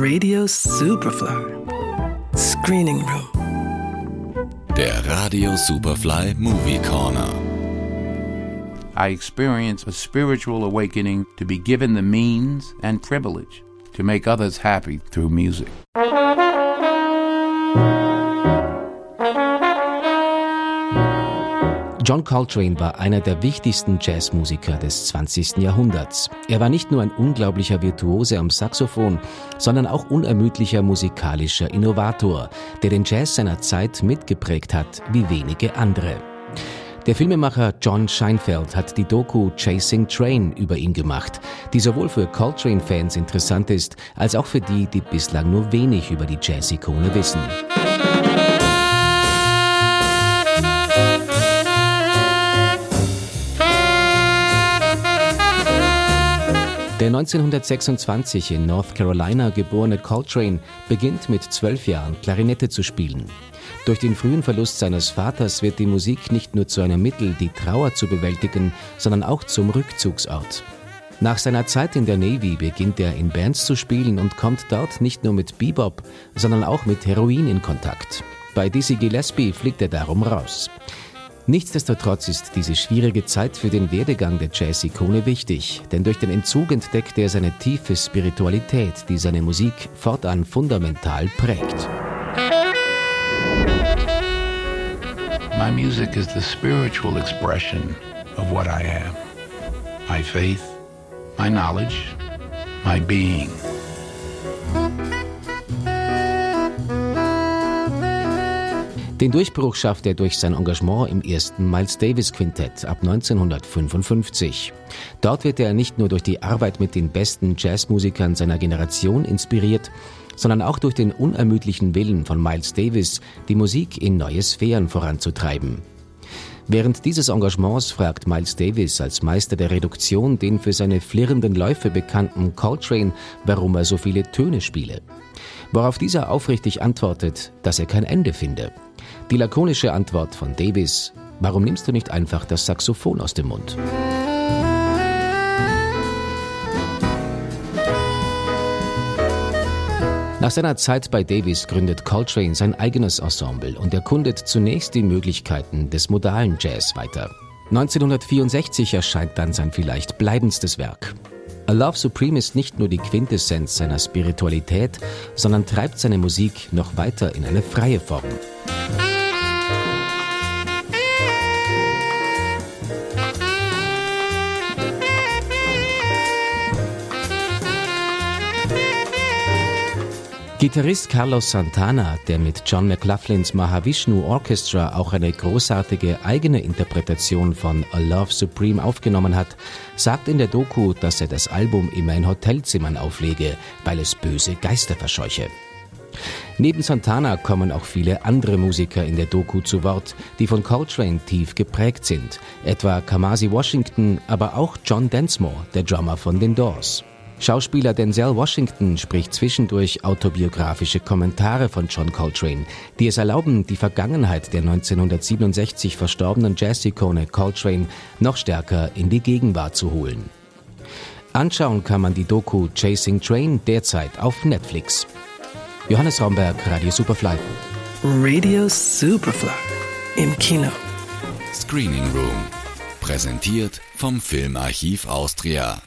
Radio Superfly. Screening Room. Der Radio Superfly Movie Corner. I experienced a spiritual awakening to be given the means and privilege to make others happy through music. John Coltrane war einer der wichtigsten Jazzmusiker des 20. Jahrhunderts. Er war nicht nur ein unglaublicher Virtuose am Saxophon, sondern auch unermüdlicher musikalischer Innovator, der den Jazz seiner Zeit mitgeprägt hat wie wenige andere. Der Filmemacher John Scheinfeld hat die Doku Chasing Train über ihn gemacht, die sowohl für Coltrane-Fans interessant ist, als auch für die, die bislang nur wenig über die Jazz-Ikone wissen. Der 1926 in North Carolina geborene Coltrane beginnt mit zwölf Jahren Klarinette zu spielen. Durch den frühen Verlust seines Vaters wird die Musik nicht nur zu einem Mittel, die Trauer zu bewältigen, sondern auch zum Rückzugsort. Nach seiner Zeit in der Navy beginnt er in Bands zu spielen und kommt dort nicht nur mit Bebop, sondern auch mit Heroin in Kontakt. Bei Dizzy Gillespie fliegt er darum raus. Nichtsdestotrotz ist diese schwierige Zeit für den Werdegang der Jazz-Ikone wichtig, denn durch den Entzug entdeckt er seine tiefe Spiritualität, die seine Musik fortan fundamental prägt. My music is the spiritual expression of what I am. My faith, my knowledge, my being. Den Durchbruch schafft er durch sein Engagement im ersten Miles Davis Quintett ab 1955. Dort wird er nicht nur durch die Arbeit mit den besten Jazzmusikern seiner Generation inspiriert, sondern auch durch den unermüdlichen Willen von Miles Davis, die Musik in neue Sphären voranzutreiben. Während dieses Engagements fragt Miles Davis als Meister der Reduktion den für seine flirrenden Läufe bekannten Coltrane, warum er so viele Töne spiele. Worauf dieser aufrichtig antwortet, dass er kein Ende finde. Die lakonische Antwort von Davis, warum nimmst du nicht einfach das Saxophon aus dem Mund? Nach seiner Zeit bei Davis gründet Coltrane sein eigenes Ensemble und erkundet zunächst die Möglichkeiten des modalen Jazz weiter. 1964 erscheint dann sein vielleicht bleibendstes Werk. A Love Supreme ist nicht nur die Quintessenz seiner Spiritualität, sondern treibt seine Musik noch weiter in eine freie Form. Gitarrist Carlos Santana, der mit John McLaughlins Mahavishnu Orchestra auch eine großartige eigene Interpretation von A Love Supreme aufgenommen hat, sagt in der Doku, dass er das Album immer in Hotelzimmern auflege, weil es böse Geister verscheuche. Neben Santana kommen auch viele andere Musiker in der Doku zu Wort, die von Coltrane tief geprägt sind, etwa Kamasi Washington, aber auch John Densmore, der Drummer von den Doors. Schauspieler Denzel Washington spricht zwischendurch autobiografische Kommentare von John Coltrane, die es erlauben, die Vergangenheit der 1967 verstorbenen Jazz-Ikone Coltrane noch stärker in die Gegenwart zu holen. Anschauen kann man die Doku Chasing Train derzeit auf Netflix. Johannes Raumberg, Radio Superfly. Radio Superfly im Kino. Screening Room. Präsentiert vom Filmarchiv Austria.